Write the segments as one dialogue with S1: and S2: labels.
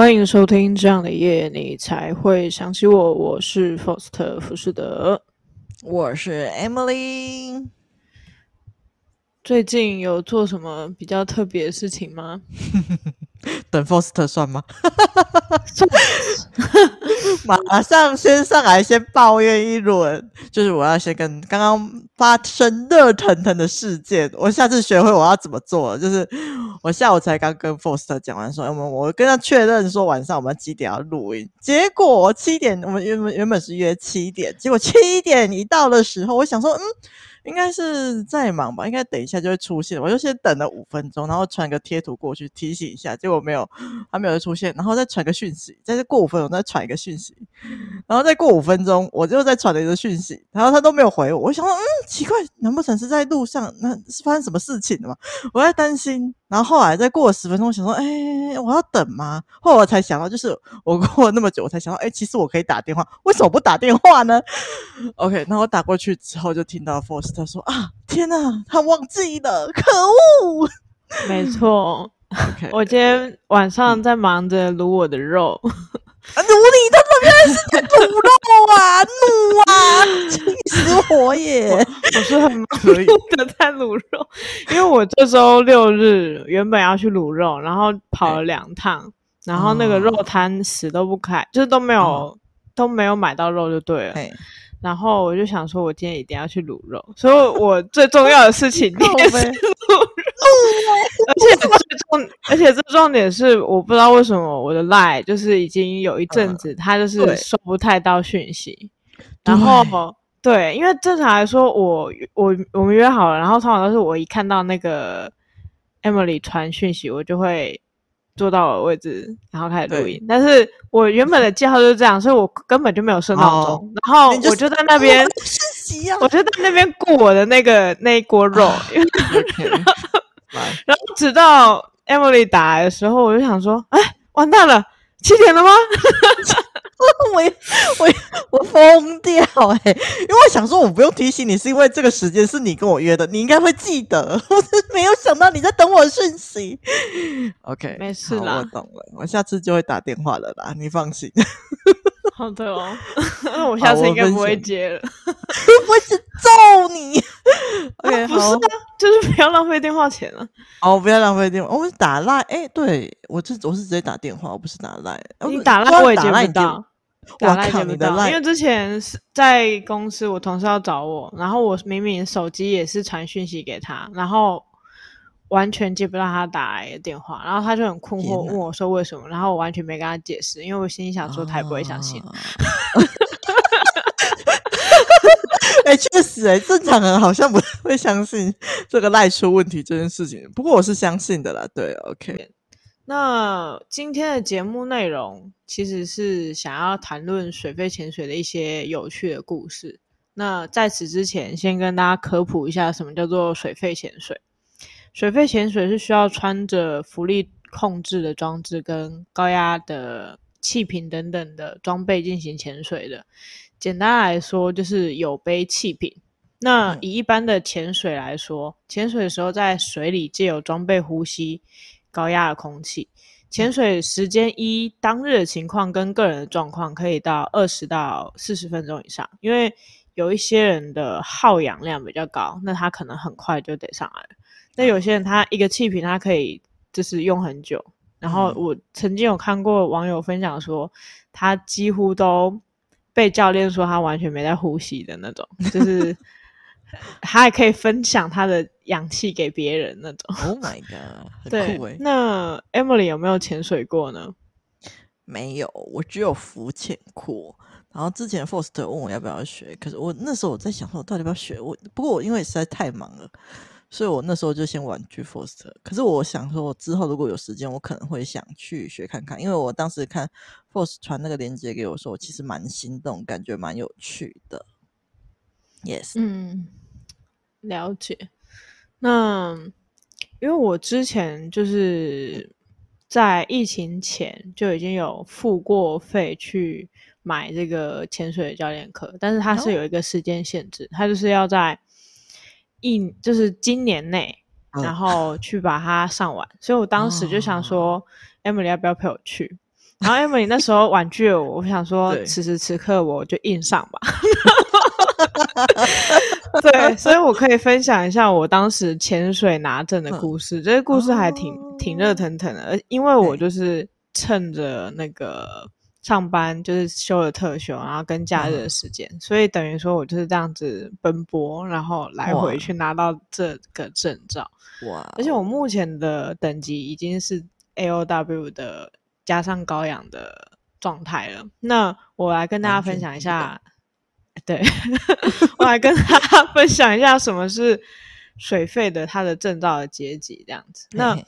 S1: 欢迎收听这样的夜，你才会想起我。我是 Foster 福士德，
S2: 我是 Emily。
S1: 最近有做什么比较特别的事情吗？
S2: 等 Foster 算吗？马上先上来，先抱怨一轮。就是我要先跟刚刚发生热腾腾的事件，我下次学会我要怎么做。就是我下午才刚跟 Foster 讲完说，说我我跟他确认说晚上我们几点要录音。结果七点，我们原本原本是约七点，结果七点一到的时候，我想说，嗯。应该是在忙吧，应该等一下就会出现。我就先等了五分钟，然后传个贴图过去提醒一下，结果没有，还没有出现，然后再传个讯息，再过五分钟再传一个讯息，然后再过五分钟我就再传了一个讯息，然后他都没有回我。我想说，嗯，奇怪，难不成是在路上？那是发生什么事情了吗？我在担心。然后后来再过了十分钟，我想说，哎、欸，我要等吗？后来我才想到，就是我过了那么久，我才想到，哎、欸，其实我可以打电话，为什么不打电话呢？OK，那我打过去之后，就听到 Force 他说啊，天哪，他忘记了，可恶！
S1: 没错，OK，我今天晚上在忙着卤我的肉。
S2: 啊！努你他妈原来是在卤肉啊！怒啊！气死我耶！
S1: 我，我是很可以的在卤肉，因为我这周六日原本要去卤肉，然后跑了两趟，然后那个肉摊死都不开，就是都没有、哦、都没有买到肉就对了。然后我就想说，我今天一定要去卤肉，所以我最重要的事情也是卤肉。而且最重，而且最重点是，我不知道为什么我的 line 就是已经有一阵子，他就是收不太到讯息。然后对，因为正常来说，我我我们约好了，然后通常都是我一看到那个 Emily 传讯息，我就会。坐到我的位置，然后开始录音。但是我原本的计划就是这样，所以我根本就没有设闹钟。Oh, 然后我就在那边，我就在那边顾我的那个那一锅肉。然后直到 Emily 打来的时候，我就想说：“哎，完蛋了，七点了吗？”
S2: 我我我疯掉哎、欸！因为我想说，我不用提醒你，是因为这个时间是你跟我约的，你应该会记得。我是没有想到你在等我讯息。OK，
S1: 没事啦，
S2: 我懂了，我下次就会打电话了啦，你放心。
S1: 好的哦，那我下次应该不会接了，
S2: 我会揍你。OK，、啊、
S1: 不是啊，就是不要浪费电话钱了。
S2: 哦，不要浪费电话，我是打赖。哎、欸，对我这我是直接打电话，我不是打赖。
S1: 你打赖我也接不到。打赖接不到，因为之前是在公司，我同事要找我，然后我明明手机也是传讯息给他，然后完全接不到他打来的电话，然后他就很困惑问我说为什么，然后我完全没跟他解释，因为我心里想说他也不会相信。
S2: 哎、啊，确实、欸，哎，正常人好像不会相信这个赖出问题这件事情，不过我是相信的啦。对，OK。
S1: 那今天的节目内容其实是想要谈论水肺潜水的一些有趣的故事。那在此之前，先跟大家科普一下什么叫做水肺潜水。水肺潜水是需要穿着浮力控制的装置跟高压的气瓶等等的装备进行潜水的。简单来说，就是有背气瓶。那以一般的潜水来说，潜水的时候在水里借由装备呼吸高压的空气，潜水时间一当日的情况跟个人的状况，可以到二十到四十分钟以上。因为有一些人的耗氧量比较高，那他可能很快就得上来了。那有些人他一个气瓶他可以就是用很久。然后我曾经有看过网友分享说，他几乎都被教练说他完全没在呼吸的那种，就是。他还可以分享他的氧气给别人那种。
S2: Oh my god！
S1: 很酷欸。那 Emily 有没有潜水过呢？
S2: 没有，我只有浮潜过。然后之前 Forst 问我要不要学，可是我那时候我在想说，我到底要不要学？我不过我因为实在太忙了，所以我那时候就先婉拒 Forst。可是我想说，我之后如果有时间，我可能会想去学看看。因为我当时看 Forst 传那个链接给我说，我其实蛮心动，感觉蛮有趣的。Yes，
S1: 嗯。了解，那因为我之前就是在疫情前就已经有付过费去买这个潜水教练课，但是它是有一个时间限制，它就是要在一就是今年内，然后去把它上完。所以我当时就想说，Emily 要不要陪我去？然后 Emily 那时候婉拒了我，我想
S2: 说
S1: 此时此刻我就硬上吧。对，所以我可以分享一下我当时潜水拿证的故事。这个故事还挺、哦、挺热腾腾的，而因为我就是趁着那个上班就是休了特休，然后跟假日的时间，嗯、所以等于说我就是这样子奔波，然后来回去拿到这个证照。哇！而且我目前的等级已经是 AOW 的加上高氧的状态了。那我来跟大家分享一下。对，我来跟大家分享一下什么是水费的它的证照的阶级这样子。那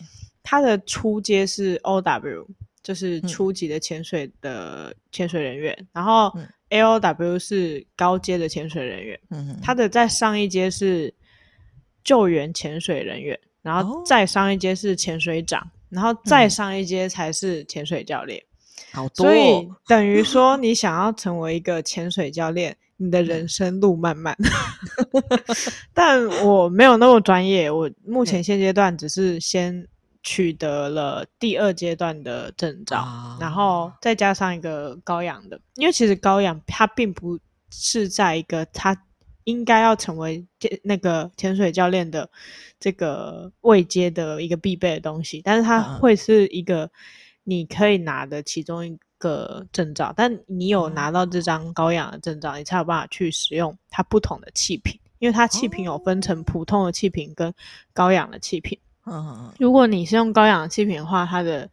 S1: 它的初阶是 OW，就是初级的潜水的潜水人员，嗯、然后 AOW 是高阶的潜水人员。嗯，它的再上一阶是救援潜水人员，然后再上一阶是潜水长，然后再上一阶才是潜水教练。好多，所以 等于说你想要成为一个潜水教练。你的人生路漫漫，但我没有那么专业。我目前现阶段只是先取得了第二阶段的证照，啊、然后再加上一个高氧的。因为其实高氧它并不是在一个它应该要成为那个潜水教练的这个位阶的一个必备的东西，但是它会是一个你可以拿的其中一个。个证照，但你有拿到这张高氧的证照，你才有办法去使用它不同的气瓶，因为它气瓶有分成普通的气瓶跟高氧的气瓶。嗯，如果你是用高氧气瓶的话，它的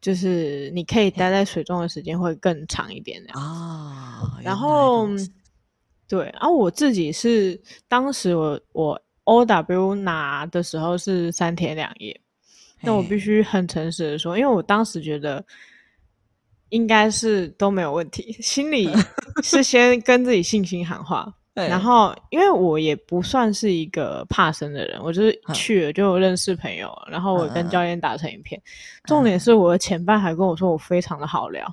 S1: 就是你可以待在水中的时间会更长一点啊。然后，对，然后我自己是当时我我 OW 拿的时候是三天两夜，那我必须很诚实的说，因为我当时觉得。应该是都没有问题，心里 是先跟自己信心喊话，然后因为我也不算是一个怕生的人，我就是去了就认识朋友，然后我跟教练打成一片。重点是我的前半还跟我说我非常的好聊，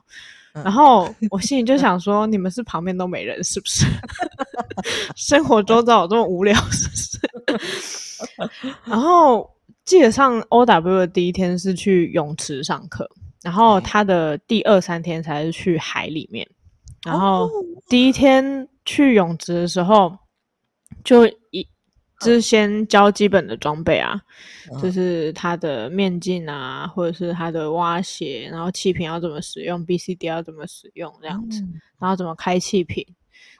S1: 然后我心里就想说，你们是旁边都没人是不是？生活周遭有这么无聊是不是？然后记得上 OW 的第一天是去泳池上课。然后他的第二三天才是去海里面，然后第一天去泳池的时候，就一就是先教基本的装备啊，就是他的面镜啊，或者是他的蛙鞋，然后气瓶要怎么使用，BCD 要怎么使用这样子，然后怎么开气瓶，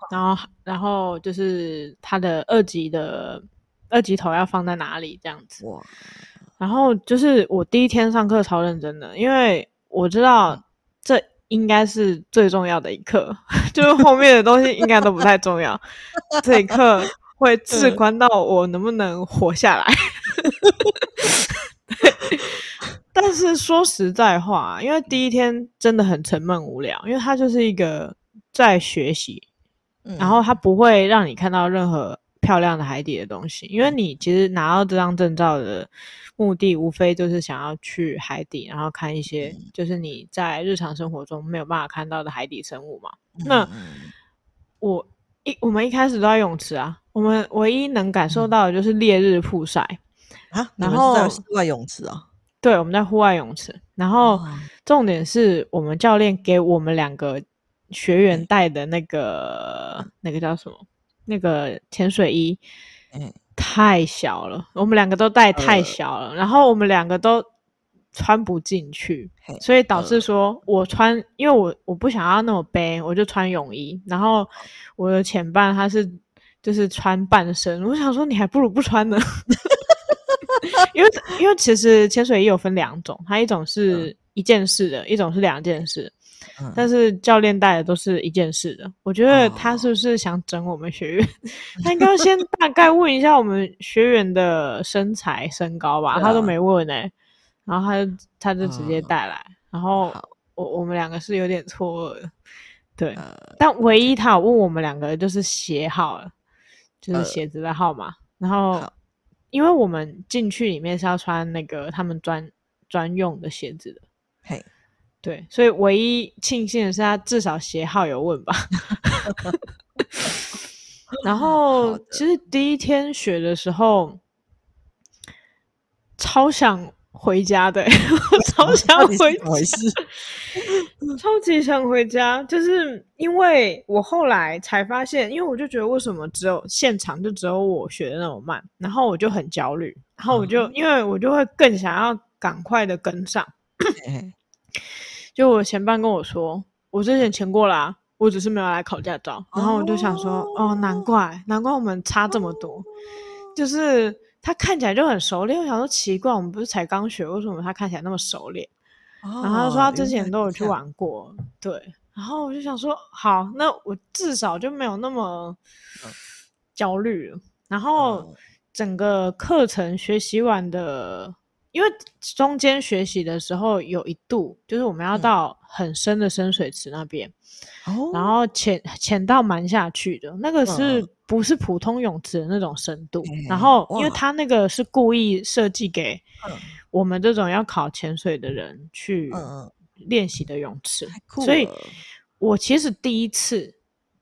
S1: 然后然后就是他的二级的二级头要放在哪里这样子，然后就是我第一天上课超认真的，因为。我知道这应该是最重要的一课，就是后面的东西应该都不太重要。这一课会至关到我能不能活下来。对，但是说实在话，因为第一天真的很沉闷无聊，因为它就是一个在学习，然后它不会让你看到任何漂亮的海底的东西，因为你其实拿到这张证照的。目的无非就是想要去海底，然后看一些就是你在日常生活中没有办法看到的海底生物嘛。嗯、那我一我们一开始都在泳池啊，我们唯一能感受到的就是烈日曝晒啊。然后
S2: 在户外泳池啊，
S1: 对，我们在户外泳池。然后重点是我们教练给我们两个学员带的那个、嗯、那个叫什么？那个潜水衣。嗯太小了，我们两个都带太小了，呃、然后我们两个都穿不进去，所以导致说我穿，呃、因为我我不想要那么背，我就穿泳衣，然后我的前半他是就是穿半身，我想说你还不如不穿呢，因为因为其实潜水衣有分两种，它一种是一件式的，呃、一种是两件式。但是教练带的都是一件事的，我觉得他是不是想整我们学员？哦、他应该先大概问一下我们学员的身材身高吧，啊、他都没问哎、欸，然后他就他就直接带来，嗯、然后我我们两个是有点错愕的，对，嗯、但唯一他有问我们两个就是鞋号了，就是鞋子的号码，嗯、然后因为我们进去里面是要穿那个他们专专用的鞋子的，嘿。对，所以唯一庆幸的是他至少鞋号有问吧。然后其实第一天学的时候，超想回家的，我超想回家。超级想回家，就是因为我后来才发现，因为我就觉得为什么只有现场就只有我学的那么慢，然后我就很焦虑，然后我就、嗯、因为我就会更想要赶快的跟上。就我前伴跟我说，我之前签过啦、啊，我只是没有来考驾照，然后我就想说，哦，哦，难怪，难怪我们差这么多，就是他看起来就很熟练，我想说奇怪，我们不是才刚学，为什么他看起来那么熟练？然后他说他之前都有去玩过，对，然后我就想说，好，那我至少就没有那么焦虑了。然后整个课程学习完的。因为中间学习的时候有一度，就是我们要到很深的深水池那边，嗯、然后潜潜到蛮下去的，那个是不是普通泳池的那种深度？嗯、然后因为。他那个是故意设计给我们这种要考潜水的人去练习的泳池，嗯、所以我其实第一次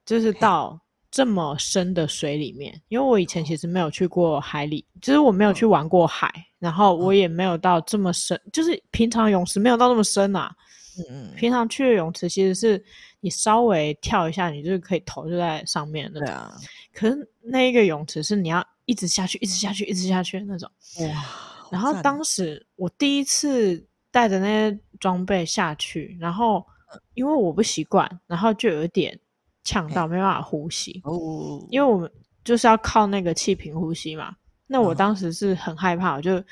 S1: 就是到。这么深的水里面，因为我以前其实没有去过海里，就是我没有去玩过海，嗯、然后我也没有到这么深，嗯、就是平常泳池没有到那么深啊。嗯嗯。平常去的泳池其实是你稍微跳一下，你就是可以头就在上面的。对啊。可是那一个泳池是你要一直下去，一直下去，一直下去的那种。哇。然后当时我第一次带着那些装备下去，然后因为我不习惯，然后就有一点。呛到没办法呼吸哦，因为我们就是要靠那个气瓶呼吸嘛。那我当时是很害怕，我就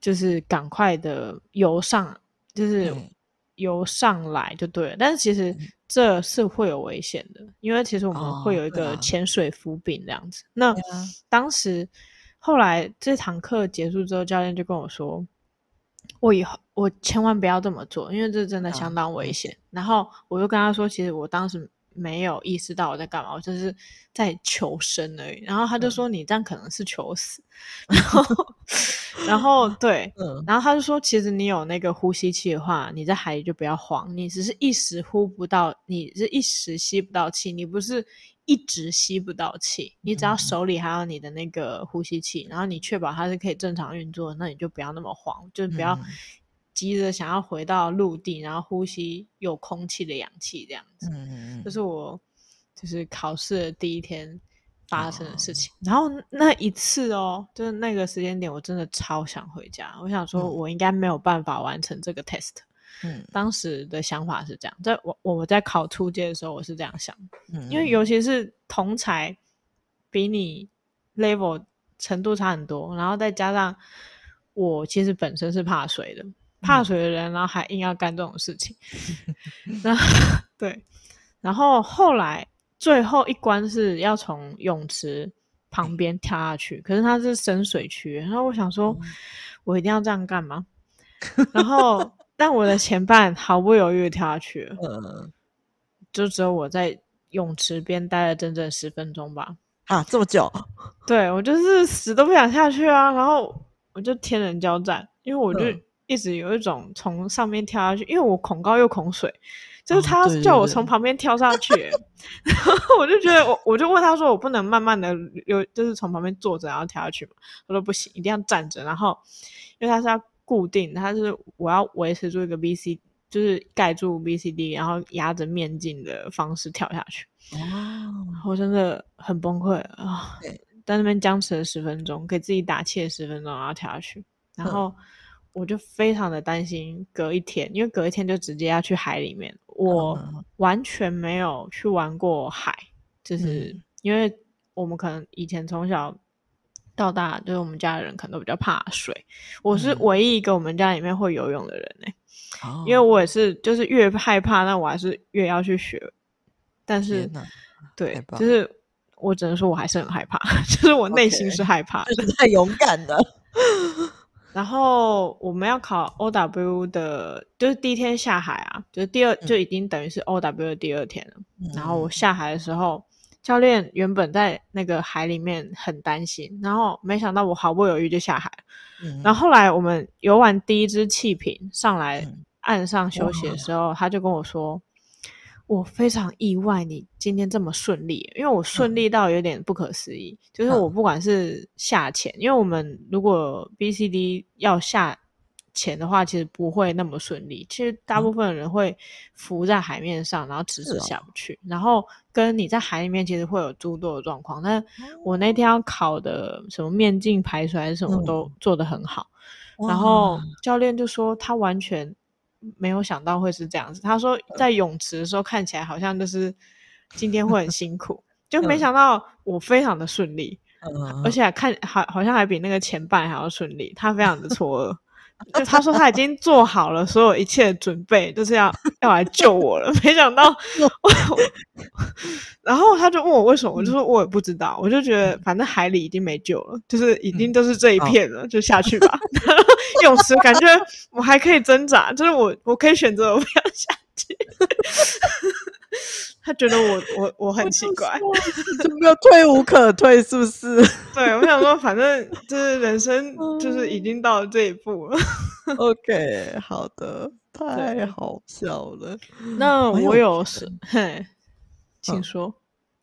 S1: 就是赶快的游上，就是游上来就对了。但是其实这是会有危险的，因为其实我们会有一个潜水浮饼这样子。那当时后来这堂课结束之后，教练就跟我说，我以后我千万不要这么做，因为这真的相当危险。啊、然后我就跟他说，其实我当时没有意识到我在干嘛，我就是在求生而已。然后他就说，你这样可能是求死。嗯、然后，然后 对，嗯、然后他就说，其实你有那个呼吸器的话，你在海里就不要慌，你只是一时呼不到，你是一时吸不到气，你不是。一直吸不到气，你只要手里还有你的那个呼吸器，嗯、然后你确保它是可以正常运作，那你就不要那么慌，就是不要急着想要回到陆地，然后呼吸有空气的氧气这样子。嗯，这是我就是考试的第一天发生的事情。哦、然后那一次哦，就是那个时间点，我真的超想回家。我想说，我应该没有办法完成这个 test。嗯，当时的想法是这样，在我我在考初阶的时候，我是这样想，嗯，因为尤其是同才比你 level 程度差很多，然后再加上我其实本身是怕水的，怕水的人，然后还硬要干这种事情 对，然后后来最后一关是要从泳池旁边跳下去，可是它是深水区，然后我想说，嗯、我一定要这样干嘛？然后。但我的前半毫不犹豫的跳下去了，嗯，就只有我在泳池边待了整整十分钟吧。
S2: 啊，这么久？对，
S1: 我就是死都不想下去啊，然后我就天人交战，因为我就一直有一种从上面跳下去，嗯、因为我恐高又恐水，就是他叫我从旁边跳上去，哦、然后我就觉得我我就问他说，我不能慢慢的有就是从旁边坐着然后跳下去嘛？他说不行，一定要站着，然后因为他是要。固定，它是我要维持住一个 B C，就是盖住 B C D，然后压着面镜的方式跳下去。哦，我真的很崩溃啊！对在那边僵持了十分钟，给自己打气了十分钟，然后跳下去。然后我就非常的担心隔一天，因为隔一天就直接要去海里面。我完全没有去玩过海，就是因为我们可能以前从小。到大就是我们家的人可能都比较怕水，我是唯一一个我们家里面会游泳的人呢、欸，嗯、因为我也是就是越害怕，那我还是越要去学。但是，对，就是我只能说我还是很害怕，就是我内心是害怕
S2: 太勇敢了。
S1: 然后我们要考 OW 的，就是第一天下海啊，就是第二、嗯、就已经等于是 OW 的第二天了。嗯、然后我下海的时候。教练原本在那个海里面很担心，然后没想到我毫不犹豫就下海。嗯、然后后来我们游完第一只气瓶上来岸上休息的时候，嗯、他就跟我说：“我非常意外你今天这么顺利，因为我顺利到有点不可思议。嗯、就是我不管是下潜，因为我们如果 BCD 要下潜的话，其实不会那么顺利。其实大部分人会浮在海面上，然后迟迟下不去。哦、然后跟你在海里面其实会有诸多的状况。但我那天要考的什么面镜排水还是什么都做得很好。嗯、然后教练就说他完全没有想到会是这样子。他说在泳池的时候看起来好像就是今天会很辛苦，就没想到我非常的顺利。嗯、而且还看好好像还比那个前半还要顺利。他非常的错愕。就他说他已经做好了所有一切的准备，就是要要来救我了。没想到 我，然后他就问我为什么，我就说我也不知道。我就觉得反正海里已经没救了，就是已经都是这一片了，就下去吧。泳池感觉我还可以挣扎，就是我我可以选择我不要下去。他觉得我我我很奇怪，
S2: 就没有退无可退，是不是？
S1: 对，我想说，反正就是人生就是已经到了这一步了。
S2: OK，好的，太好笑了。
S1: 那我有是嘿，请说。
S2: 嗯、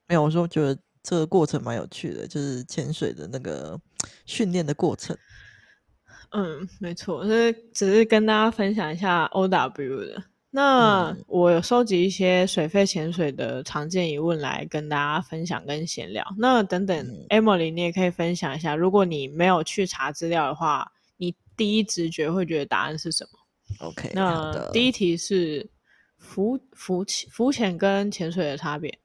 S2: 没有，我说我觉得这个过程蛮有趣的，就是潜水的那个训练的过程。
S1: 嗯，没错，就是只是跟大家分享一下 OW 的。那我有收集一些水肺潜水的常见疑问来跟大家分享跟闲聊。那等等，Emily，你也可以分享一下，如果你没有去查资料的话，你第一直觉会觉得答案是什么
S2: ？OK，
S1: 那第一题是浮浮潜浮潜跟潜水的差别。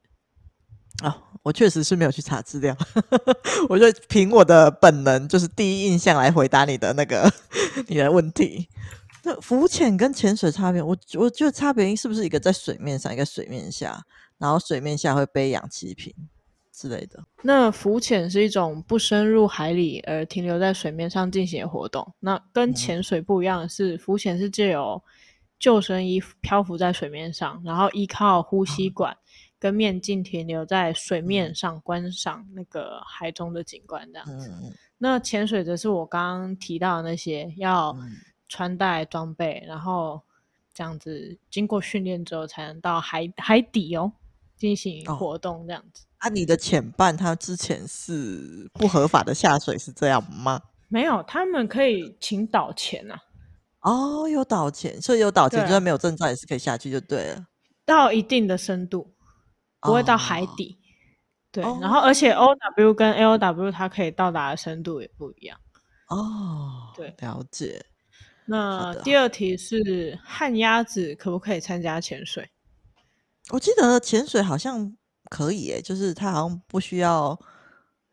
S2: 哦，我确实是没有去查资料，我就凭我的本能，就是第一印象来回答你的那个 你的问题。那浮潜跟潜水差别，我我觉得差别是不是一个在水面上，一个水面下，然后水面下会背氧气瓶之类的。
S1: 那浮潜是一种不深入海里而停留在水面上进行的活动。那跟潜水不一样的是，嗯、浮潜是借由救生衣漂浮在水面上，然后依靠呼吸管跟面镜停留在水面上观赏那个海中的景观这样子。嗯、那潜水则是我刚刚提到的那些要。嗯穿戴装备，然后这样子经过训练之后，才能到海海底哦进行活动这样子。
S2: 哦、啊，你的潜伴他之前是不合法的下水是这样吗？
S1: 没有，他们可以请导潜啊。
S2: 哦，有导潜，所以有导潜，就算没有证照也是可以下去就对了。
S1: 到一定的深度，不会到海底。哦、对，然后而且 O W 跟 L W 它可以到达的深度也不一样。
S2: 哦，对，了解。
S1: 那第二题是旱鸭子可不可以参加潜水？
S2: 我记得潜水好像可以诶，就是它好像不需要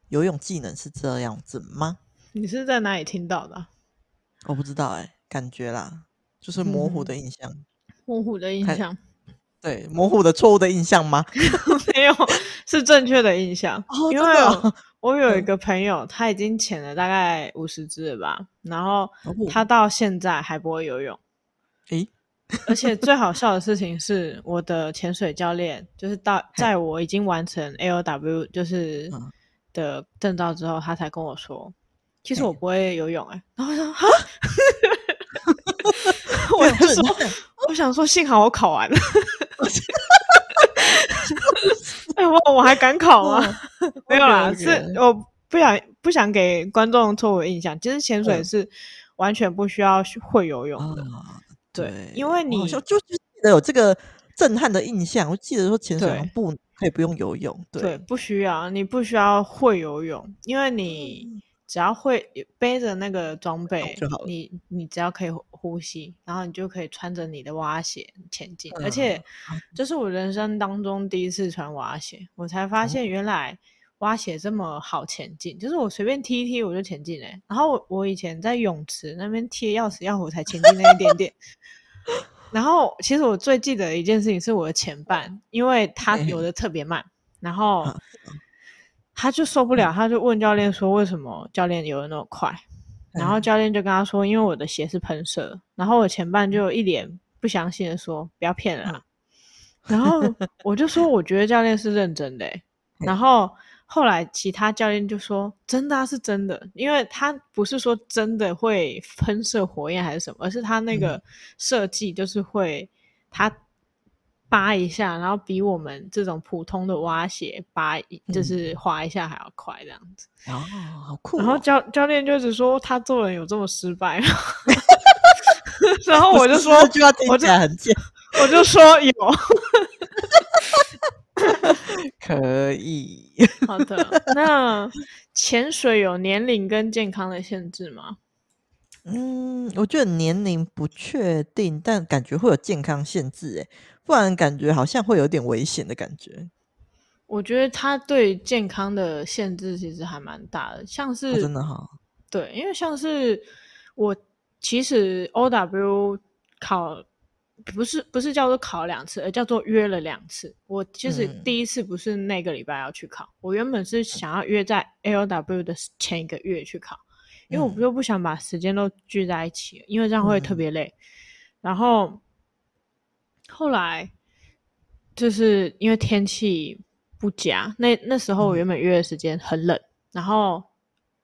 S2: 游泳技能，是这样子吗？
S1: 你是在哪里听到的？
S2: 我不知道诶，感觉啦，就是模糊的印象。嗯、
S1: 模糊的印象，
S2: 对，模糊的错误的印象吗？
S1: 没有，是正确的印象，
S2: 哦、
S1: 因为有。我有一个朋友，嗯、他已经潜了大概五十只了吧，然后他到现在还不会游泳。
S2: 诶，
S1: 而且最好笑的事情是，我的潜水教练就是到在我已经完成 AOW 就是的证照之后，他才跟我说，其实我不会游泳、欸。哎，然后我说哈，我就说，我想说，幸好我考完了。哎，我我还敢考吗？没有啦，是我不想不想给观众错误印象。其实潜水是完全不需要会游泳的，对，因为你
S2: 就就记得有这个震撼的印象。我记得说潜水不可以不用游泳，
S1: 对，不需要，你不需要会游泳，因为你。只要会背着那个装备，你你只要可以呼吸，然后你就可以穿着你的蛙鞋前进。嗯、而且这是我人生当中第一次穿蛙鞋，我才发现原来蛙鞋这么好前进，嗯、就是我随便踢一踢我就前进嘞。然后我我以前在泳池那边踢要死要活才前进那一点点。然后其实我最记得的一件事情是我的前半，因为他游的特别慢，嗯、然后。嗯他就受不了，他就问教练说：“为什么教练游得那么快？”然后教练就跟他说：“因为我的鞋是喷射。”然后我前半就一脸不相信的说：“不要骗人啊！”然后 我就说：“我觉得教练是认真的。”然后后来其他教练就说：“真的啊，是真的，因为他不是说真的会喷射火焰还是什么，而是他那个设计就是会他。”扒一下，然后比我们这种普通的蛙鞋扒，就是滑一下还要快，这样子。
S2: 哦，好酷哦！
S1: 然后教教练就只说他做人有这么失败吗？然后我就说，
S2: 这句话听起来很贱，
S1: 我就说有，
S2: 可以。
S1: 好的，那潜水有年龄跟健康的限制吗？
S2: 嗯，我觉得年龄不确定，但感觉会有健康限制，哎，不然感觉好像会有点危险的感觉。
S1: 我觉得他对健康的限制其实还蛮大的，像是、
S2: 哦、真的哈，
S1: 对，因为像是我其实 OW 考不是不是叫做考两次，而叫做约了两次。我其实第一次不是那个礼拜要去考，嗯、我原本是想要约在 LW 的前一个月去考。因为我就不想把时间都聚在一起，因为这样会特别累。嗯、然后后来就是因为天气不佳，那那时候我原本约的时间很冷，嗯、然后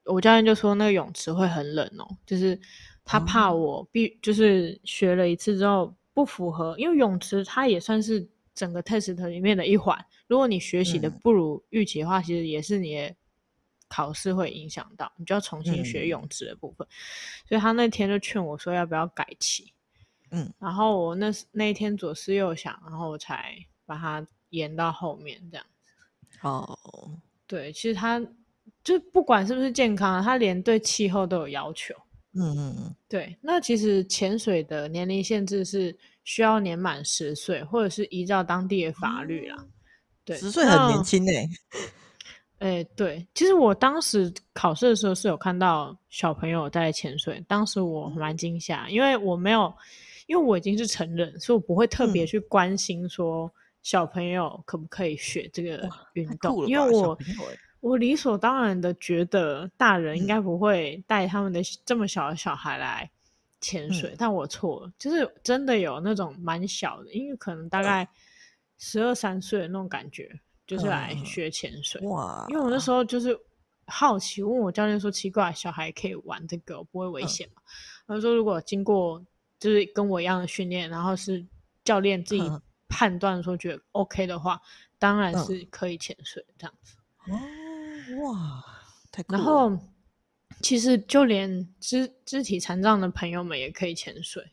S1: 我教练就说那个泳池会很冷哦，就是他怕我必、嗯、就是学了一次之后不符合，因为泳池它也算是整个 test 里面的一环。如果你学习的不如预期的话，嗯、其实也是你的。考试会影响到你，就要重新学泳池的部分，嗯、所以他那天就劝我说要不要改期，嗯，然后我那那一天左思右想，然后我才把它延到后面这样子。
S2: 哦，
S1: 对，其实它就不管是不是健康，它连对气候都有要求。嗯嗯嗯，对。那其实潜水的年龄限制是需要年满十岁，或者是依照当地的法律啦。嗯、对，
S2: 十岁很年轻诶、欸。
S1: 哎，对，其实我当时考试的时候是有看到小朋友在潜水，当时我蛮惊吓，因为我没有，因为我已经是成人，所以我不会特别去关心说小朋友可不可以学这个运动，因为我我理所当然的觉得大人应该不会带他们的这么小的小孩来潜水，嗯、但我错了，就是真的有那种蛮小的，因为可能大概十二三岁的那种感觉。就是来学潜水，嗯、哇！因为我那时候就是好奇，问我教练说：“奇怪，小孩可以玩这个，不会危险吗？”他、嗯、说：“如果经过就是跟我一样的训练，然后是教练自己判断说觉得 OK 的话，嗯、当然是可以潜水这样子。”哦，哇，太酷了！然后其实就连肢肢体残障的朋友们也可以潜水。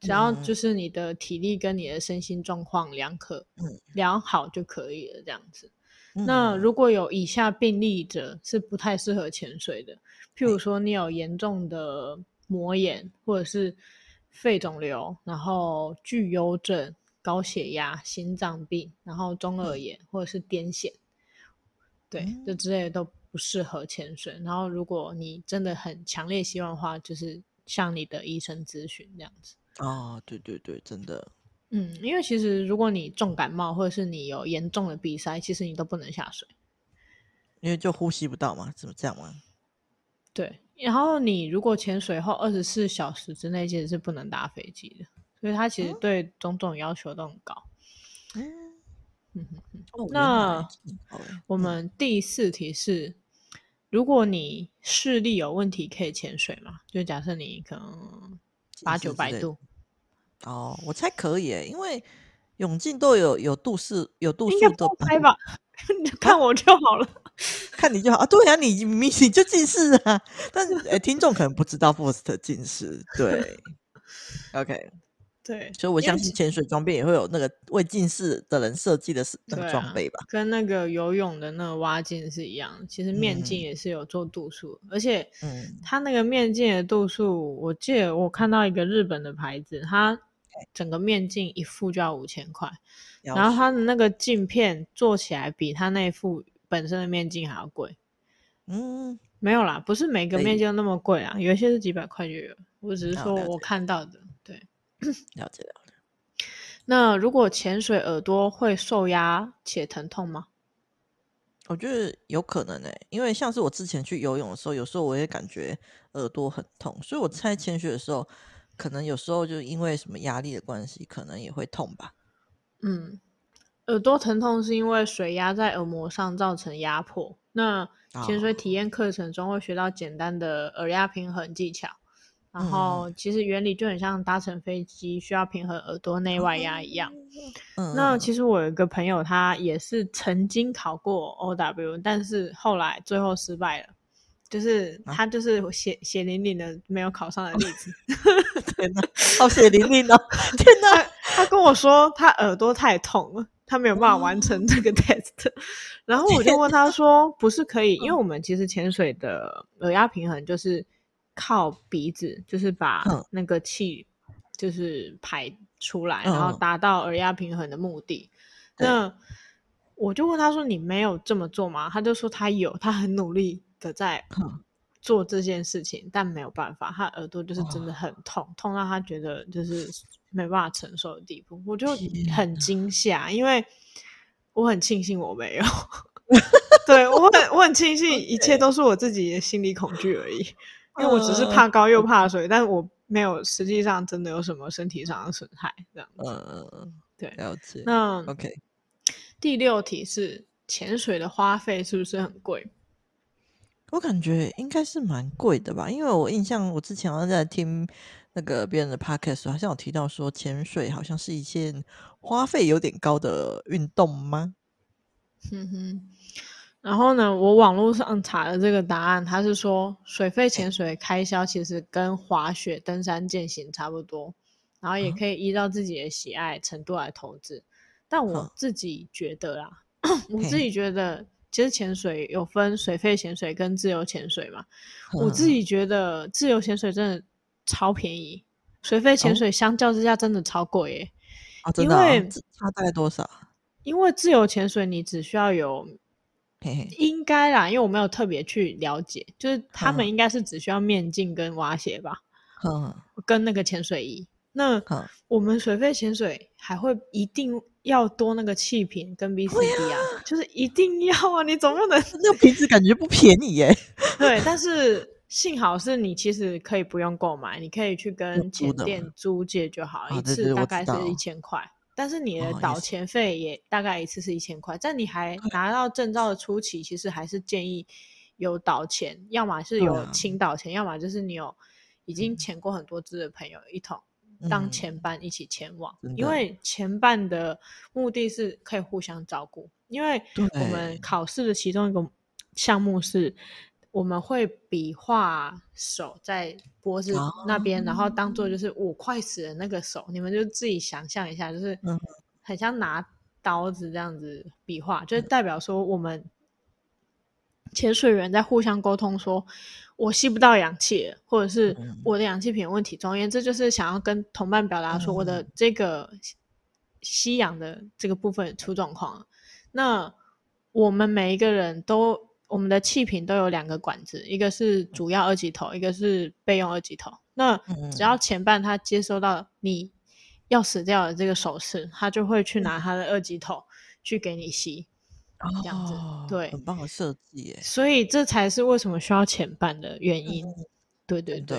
S1: 只要就是你的体力跟你的身心状况良可、嗯、良好就可以了，这样子。嗯、那如果有以下病例者是不太适合潜水的，譬如说你有严重的膜炎，或者是肺肿瘤，然后巨幽症、高血压、心脏病，然后中耳炎、嗯、或者是癫痫，对，嗯、这之类的都不适合潜水。然后如果你真的很强烈希望的话，就是向你的医生咨询这样子。
S2: 哦，对对对，真的，
S1: 嗯，因为其实如果你重感冒或者是你有严重的鼻塞，其实你都不能下水，
S2: 因为就呼吸不到嘛，怎么这样吗？
S1: 对，然后你如果潜水后二十四小时之内其实是不能搭飞机的，所以它其实对种种要求都很高。嗯嗯嗯，那我们第四题是，如果你视力有问题，可以潜水吗？就假设你可能。八九百度，
S2: 哦，我猜可以诶，因为泳镜都有有度数，有度数的
S1: 拍吧，看我就好了，
S2: 看你就好啊。对啊，你你你就近视啊，但是诶，听众可能不知道 FAUST 近视，对，OK。
S1: 对，
S2: 所以我相信潜水装备也会有那个为近视的人设计的那个装备吧，
S1: 跟那个游泳的那个蛙镜是一样。其实面镜也是有做度数，嗯、而且，嗯，它那个面镜的度数，我记得我看到一个日本的牌子，它整个面镜一副就要五千块，然后它的那个镜片做起来比它那副本身的面镜还要贵。嗯，没有啦，不是每个面镜都那么贵啊，有一些是几百块就有。我只是说我看到的。
S2: 对了解了解。
S1: 那如果潜水耳朵会受压且疼痛吗？
S2: 我觉得有可能诶、欸，因为像是我之前去游泳的时候，有时候我也感觉耳朵很痛，所以我猜潜水的时候，可能有时候就因为什么压力的关系，可能也会痛吧。
S1: 嗯，耳朵疼痛是因为水压在耳膜上造成压迫。那潜水体验课程中会学到简单的耳压平衡技巧。然后其实原理就很像搭乘飞机需要平衡耳朵内外压一样。嗯，那其实我有一个朋友，他也是曾经考过 OW，但是后来最后失败了。就是他就是血血淋淋的没有考上的例子。
S2: 天哪，好血淋淋哦！天哪，
S1: 他，他跟我说他耳朵太痛了，他没有办法完成这个 test。然后我就问他说：“不是可以？因为我们其实潜水的耳压平衡就是靠鼻子，就是把那个气就是排出来，然后达到耳压平衡的目的。那我就问他说：“你没有这么做吗？”他就说他有，他很努力。的在做这件事情，嗯、但没有办法，他耳朵就是真的很痛，哦、痛到他觉得就是没办法承受的地步。我就很惊吓，因为我很庆幸我没有，对我很我很庆幸一切都是我自己的心理恐惧而已，因为我只是怕高又怕水，呃、但是我没有实际上真的有什么身体上的损害这样子。嗯、嗯，对，了解。那 OK，第六题是潜水的花费是不是很贵？
S2: 我感觉应该是蛮贵的吧，因为我印象我之前好像在听那个别人的 podcast，好像有提到说潜水好像是一件花费有点高的运动吗？
S1: 嗯哼。然后呢，我网络上查了这个答案，他是说水肺潜水开销其实跟滑雪、登山、健行差不多，然后也可以依照自己的喜爱程度来投资。但我自己觉得啦，我自己觉得。其实潜水有分水肺潜水跟自由潜水嘛，嗯、我自己觉得自由潜水真的超便宜，水肺潜水相较之下真的超贵耶。
S2: 哦、因为差大概多少？
S1: 因为自由潜水你只需要有，嘿嘿应该啦，因为我没有特别去了解，就是他们应该是只需要面镜跟蛙鞋吧，嗯、跟那个潜水衣。那、嗯、我们水肺潜水还会一定。要多那个气瓶跟 VCD 啊，啊就是一定要啊！你总不能
S2: 那个瓶子感觉不便宜耶。
S1: 对，但是幸好是你其实可以不用购买，你可以去跟潜店租借就好，一次大概是一千块。但是你的导潜费也大概一次是一千块。在你还拿到证照的初期，其实还是建议有导潜，要么是有轻导潜，要么就是你有已经潜过很多支的朋友一同。当前班一起前往，嗯、因为前班的目的是可以互相照顾。因为我们考试的其中一个项目是，我们会比划手在脖子那边，哦、然后当做就是我快死的那个手，你们就自己想象一下，就是很像拿刀子这样子比划，嗯、就是代表说我们潜水员在互相沟通说。我吸不到氧气，或者是我的氧气瓶有问题。总而言之，就是想要跟同伴表达说，我的这个吸氧的这个部分出状况。那我们每一个人都，我们的气瓶都有两个管子，一个是主要二级头，一个是备用二级头。那只要前半他接收到你要死掉的这个手势，他就会去拿他的二级头去给你吸。这样子，哦、对，很
S2: 棒的设计耶！
S1: 所以这才是为什么需要潜伴的原因。嗯、对对对。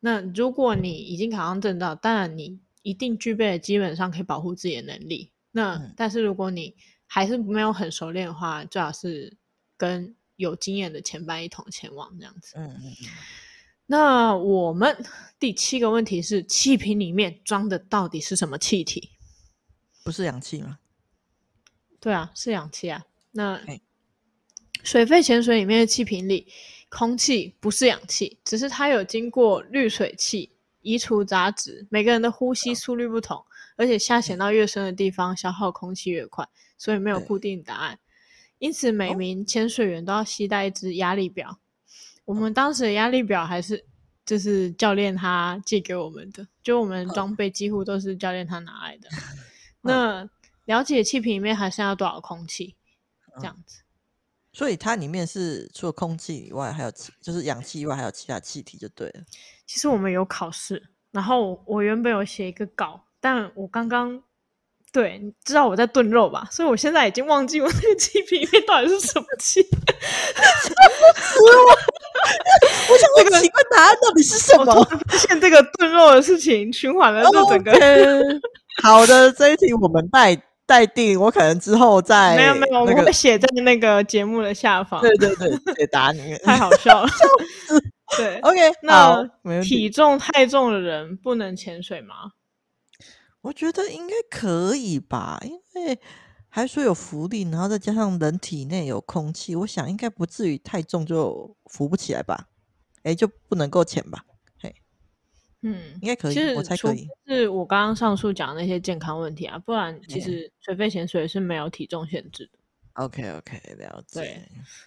S1: 那如果你已经考上证照，当然你一定具备了基本上可以保护自己的能力。那、嗯、但是如果你还是没有很熟练的话，最好是跟有经验的前伴一同前往这样子。嗯嗯嗯。那我们第七个问题是：气瓶里面装的到底是什么气体？
S2: 不是氧气吗？
S1: 对啊，是氧气啊。那水肺潜水里面的气瓶里，空气不是氧气，只是它有经过滤水器移除杂质。每个人的呼吸速率不同，而且下潜到越深的地方，消耗空气越快，所以没有固定答案。因此，每名潜水员都要携带一支压力表。我们当时的压力表还是就是教练他借给我们的，就我们装备几乎都是教练他拿来的。那了解气瓶里面还剩下多少空气，这样子，嗯，
S2: 所以它里面是除了空气以外，还有气，就是氧气以外，还有其他气体就对了。
S1: 其实我们有考试，然后我原本有写一个稿，但我刚刚对，你知道我在炖肉吧，所以我现在已经忘记我那个气瓶里面到底是什么气。
S2: 我想这个奇怪答案到底是什么？
S1: 发现这个炖肉的事情循环了这整个。
S2: Okay. 好的，这一题我们带。待定，我可能之后再
S1: 没有没有，我会写在那个节目的下方。
S2: 对对对，解答里面
S1: 太好笑了。对
S2: ，OK，
S1: 那体重太重的人不能潜水吗？
S2: 我觉得应该可以吧，因为还说有浮力，然后再加上人体内有空气，我想应该不至于太重就浮不起来吧？哎，就不能够潜吧？嘿，
S1: 嗯，
S2: 应该可以，
S1: 其实
S2: 我才可以。
S1: 是我刚刚上述讲的那些健康问题啊，不然其实水肺潜水是没有体重限制的。
S2: OK OK，了解。
S1: 对，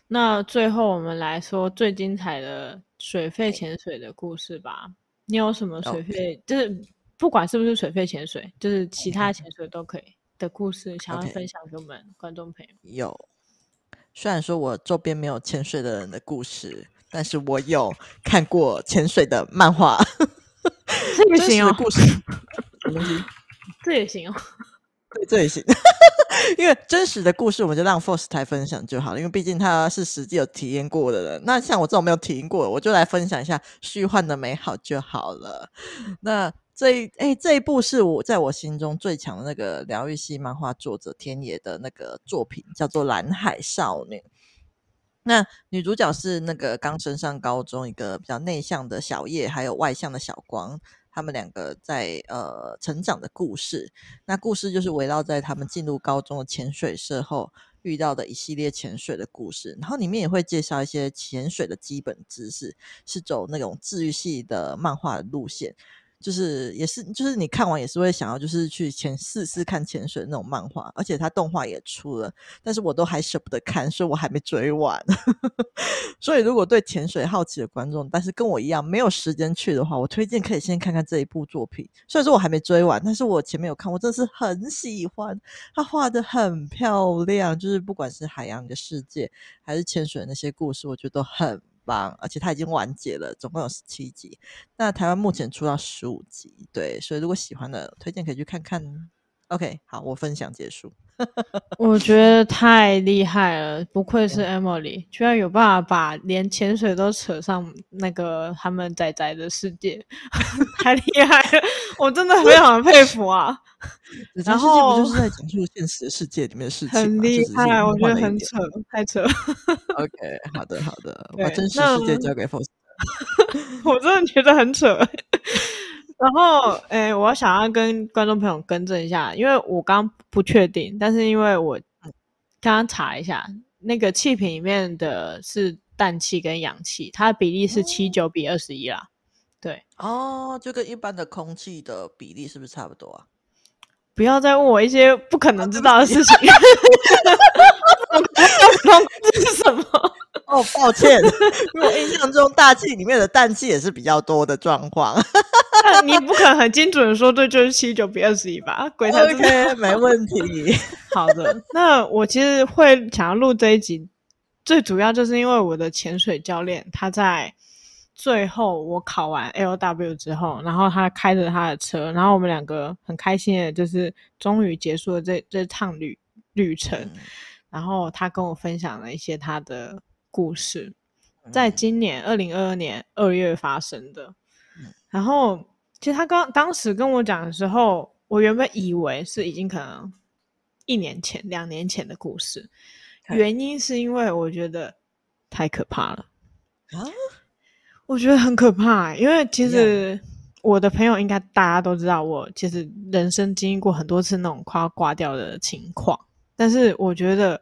S1: 那最后我们来说最精彩的水肺潜水的故事吧。你有什么水肺.就是不管是不是水肺潜水，就是其他潜水都可以的故事，想要分享给我们观众朋友
S2: 有，虽然说我周边没有潜水的人的故事，但是我有看过潜水的漫画。
S1: 这个行哦，
S2: 故事什么东西？
S1: 这也行哦。
S2: 对，这也行，因为真实的故事我们就让 Force 台分享就好了，因为毕竟他是实际有体验过的人。那像我这种没有体验过的，我就来分享一下虚幻的美好就好了。那这一哎这一部是我在我心中最强的那个疗愈系漫画作者天野的那个作品，叫做《蓝海少女》。那女主角是那个刚升上高中一个比较内向的小叶，还有外向的小光。他们两个在呃成长的故事，那故事就是围绕在他们进入高中的潜水社后遇到的一系列潜水的故事，然后里面也会介绍一些潜水的基本知识，是走那种治愈系的漫画的路线。就是也是就是你看完也是会想要就是去潜试试看潜水那种漫画，而且它动画也出了，但是我都还舍不得看，所以我还没追完。所以如果对潜水好奇的观众，但是跟我一样没有时间去的话，我推荐可以先看看这一部作品。虽然说我还没追完，但是我前面有看，我真的是很喜欢，它画得很漂亮，就是不管是海洋的世界还是潜水那些故事，我觉得都很。而且它已经完结了，总共有十七集。那台湾目前出到十五集，对，所以如果喜欢的，推荐可以去看看。OK，好，我分享结束。
S1: 我觉得太厉害了，不愧是 Emily，居然有办法把连潜水都扯上那个他们仔仔的世界，太厉害了！我真的非常佩服啊。然后
S2: 不就是在讲述现实世界里面的事情吗？
S1: 很厉害，我觉得很扯，太扯。
S2: OK，好的，好的，把真实世界交给 Fox。
S1: 我真的觉得很扯。然后，诶，我想要跟观众朋友更正一下，因为我刚不确定，但是因为我刚刚查一下，那个气瓶里面的是氮气跟氧气，它的比例是七九比二十一啦。对，
S2: 哦，就跟一般的空气的比例是不是差不多啊？
S1: 不要再问我一些不可能 知道的事情。这是什么？
S2: 哦，抱歉，因为我印象中大气里面的氮气也是比较多的状况。
S1: 那你不可能很精准的说对，就是七九比二十一吧？鬼才
S2: OK，没问题。
S1: 好的，那我其实会想要录这一集，最主要就是因为我的潜水教练他在。最后我考完 LW 之后，然后他开着他的车，然后我们两个很开心的，就是终于结束了这这趟旅旅程。然后他跟我分享了一些他的故事，在今年二零二二年二月发生的。然后其实他刚当时跟我讲的时候，我原本以为是已经可能一年前、两年前的故事，原因是因为我觉得太可怕了啊。我觉得很可怕，因为其实我的朋友应该大家都知道，我其实人生经历过很多次那种快要挂掉的情况。但是我觉得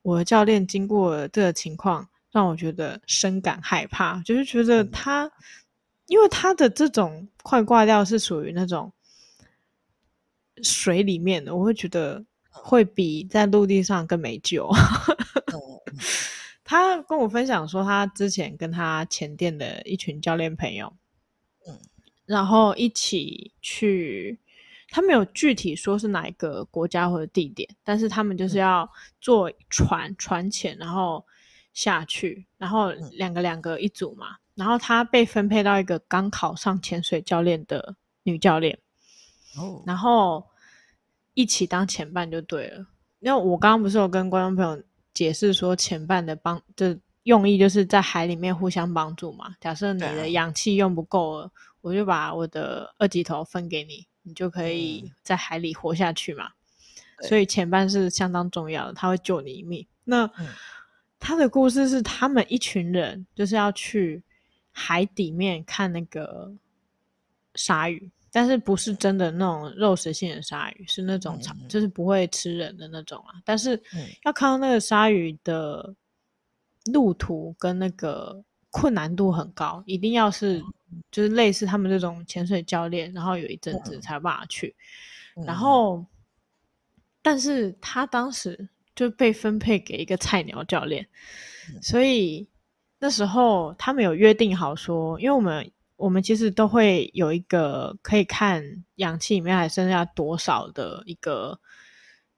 S1: 我的教练经过这个情况，让我觉得深感害怕，就是觉得他，因为他的这种快挂掉是属于那种水里面的，我会觉得会比在陆地上更没救。他跟我分享说，他之前跟他前店的一群教练朋友，嗯，然后一起去，他没有具体说是哪一个国家或者地点，但是他们就是要坐船，船潜，然后下去，然后两个两个一组嘛，然后她被分配到一个刚考上潜水教练的女教练，哦，然后一起当前伴就对了，因为我刚刚不是有跟观众朋友。解释说，前伴的帮的用意就是在海里面互相帮助嘛。假设你的氧气用不够了，我就把我的二级头分给你，你就可以在海里活下去嘛。所以前半是相当重要的，他会救你一命。那他的故事是，他们一群人就是要去海底面看那个鲨鱼，但是不是真的那种肉食性的鲨鱼，是那种长、嗯、就是不会吃人的那种啊。但是要看到那个鲨鱼的路途跟那个困难度很高，一定要是就是类似他们这种潜水教练，然后有一阵子才有办法去。嗯、然后，但是他当时就被分配给一个菜鸟教练，嗯、所以那时候他们有约定好说，因为我们。我们其实都会有一个可以看氧气里面还剩下多少的一个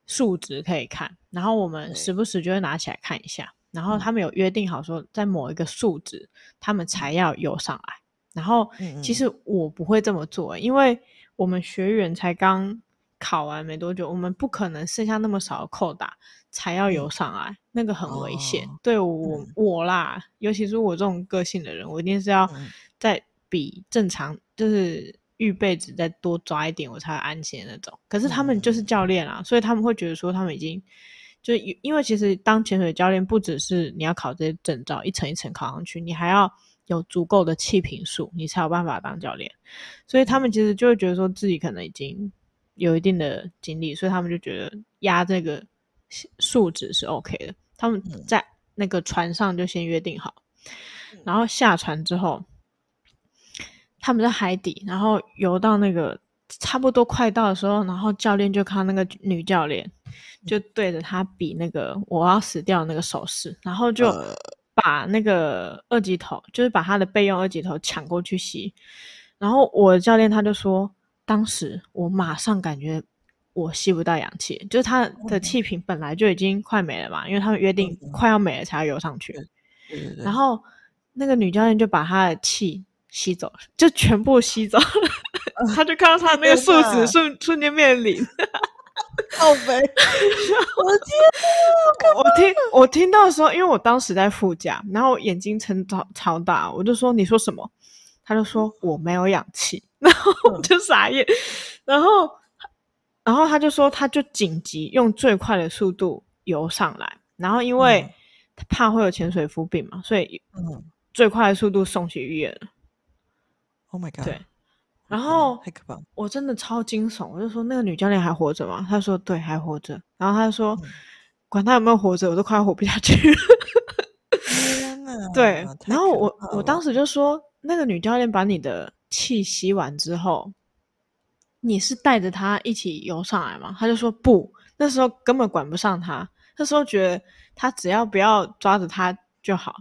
S1: 数值可以看，然后我们时不时就会拿起来看一下。然后他们有约定好说，在某一个数值，他们才要游上来。然后其实我不会这么做，因为我们学员才刚考完没多久，我们不可能剩下那么少的扣打才要游上来，那个很危险。对我我啦，尤其是我这种个性的人，我一定是要在。比正常就是预备值再多抓一点，我才会安心的那种。可是他们就是教练啊，嗯、所以他们会觉得说他们已经就因为其实当潜水教练不只是你要考这些证照，一层一层考上去，你还要有足够的气瓶数，你才有办法当教练。所以他们其实就会觉得说自己可能已经有一定的经历，所以他们就觉得压这个数值是 OK 的。他们在那个船上就先约定好，然后下船之后。他们在海底，然后游到那个差不多快到的时候，然后教练就看那个女教练就对着他比那个我要死掉的那个手势，然后就把那个二级头，就是把他的备用二级头抢过去吸。然后我的教练他就说，当时我马上感觉我吸不到氧气，就是他的气瓶本来就已经快没了嘛，因为他们约定快要没了才要游上去。然后那个女教练就把他的气。吸走，就全部吸走了，呃、他就看到他 那个数值瞬、呃、瞬间变零，
S2: 好肥！我的天，
S1: 我听我听到的时候，因为我当时在副驾，然后眼睛睁超超大，我就说，你说什么？他就说我没有氧气，然后我就傻眼，嗯、然后然后他就说他就紧急用最快的速度游上来，然后因为他怕会有潜水夫病嘛，所以最快的速度送去医院了。
S2: Oh my god！
S1: 对，然后
S2: 太可怕，
S1: 我真的超惊悚。我就说那个女教练还活着吗？他说对，还活着。然后他就说，嗯、管他有没有活着，我都快要活不下去了。天哪！对，然后我我当时就说，那个女教练把你的气吸完之后，你是带着他一起游上来吗？他就说不，那时候根本管不上他，那时候觉得他只要不要抓着他就好。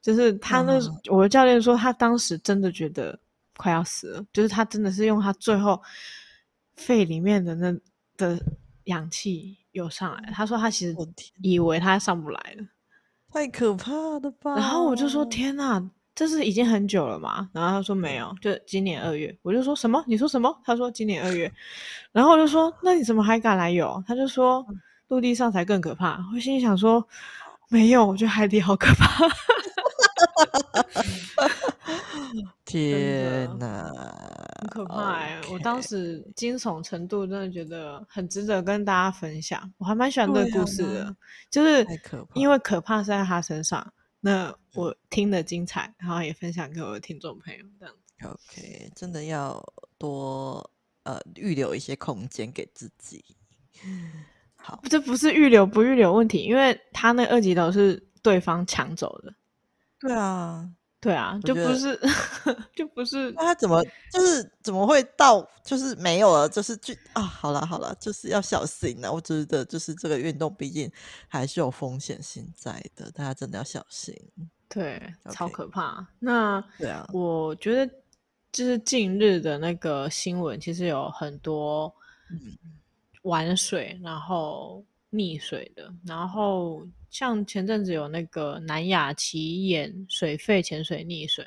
S1: 就是他那，嗯、我的教练说，他当时真的觉得。快要死了，就是他真的是用他最后肺里面的那的氧气游上来。他说他其实以为他上不来了，
S2: 太可怕了吧？
S1: 然后我就说天哪，这是已经很久了嘛？然后他说没有，就今年二月。我就说什么？你说什么？他说今年二月。然后我就说那你怎么还敢来游？他就说陆地上才更可怕。我心里想说没有，我觉得海底好可怕。
S2: 天呐，
S1: 很可怕哎.我当时惊悚程度真的觉得很值得跟大家分享。我还蛮喜欢这个故事的，就是因为可怕是在他身上，那我听得精彩，然后也分享给我的听众朋友这样子。
S2: OK，真的要多呃预留一些空间给自己。好，
S1: 这不是预留不预留问题，因为他那二级头是对方抢走的。
S2: 对啊。
S1: 对啊，就不是，就不是。
S2: 那他怎么就是怎么会到就是没有了？就是就啊，好了好了，就是要小心了。我觉得就是这个运动毕竟还是有风险性在的，大家真的要小心。
S1: 对，Okay. 超可怕。那
S2: 对啊，
S1: 我觉得就是近日的那个新闻，其实有很多玩水然后溺水的，然后。像前阵子有那个南亚奇演水肺潜水溺水，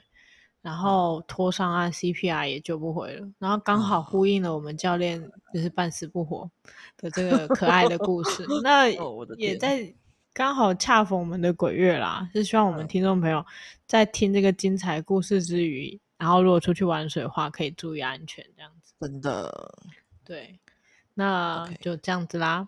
S1: 然后拖上岸 CPR 也救不回了，然后刚好呼应了我们教练就是半死不活的这个可爱的故事。那 也在刚好恰逢我们的鬼月啦，是希望我们听众朋友在听这个精彩故事之余，然后如果出去玩水的话，可以注意安全，这样子。
S2: 真的，
S1: 对，那就这样子啦。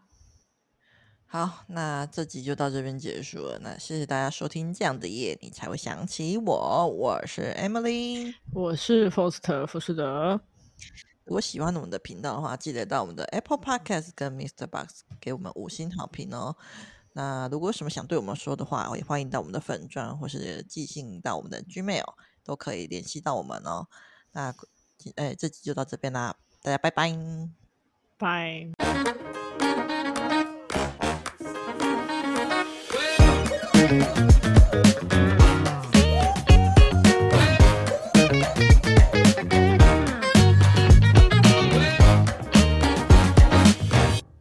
S2: 好，那这集就到这边结束了。那谢谢大家收听，这样的夜你才会想起我。我是 Emily，
S1: 我是 Foster 福士德。
S2: 如果喜欢我们的频道的话，记得到我们的 Apple Podcast 跟 Mr. Box 给我们五星好评哦。那如果有什么想对我们说的话，也欢迎到我们的粉专或是寄信到我们的 Gmail，都可以联系到我们哦。那哎，这集就到这边啦，大家拜拜，
S1: 拜。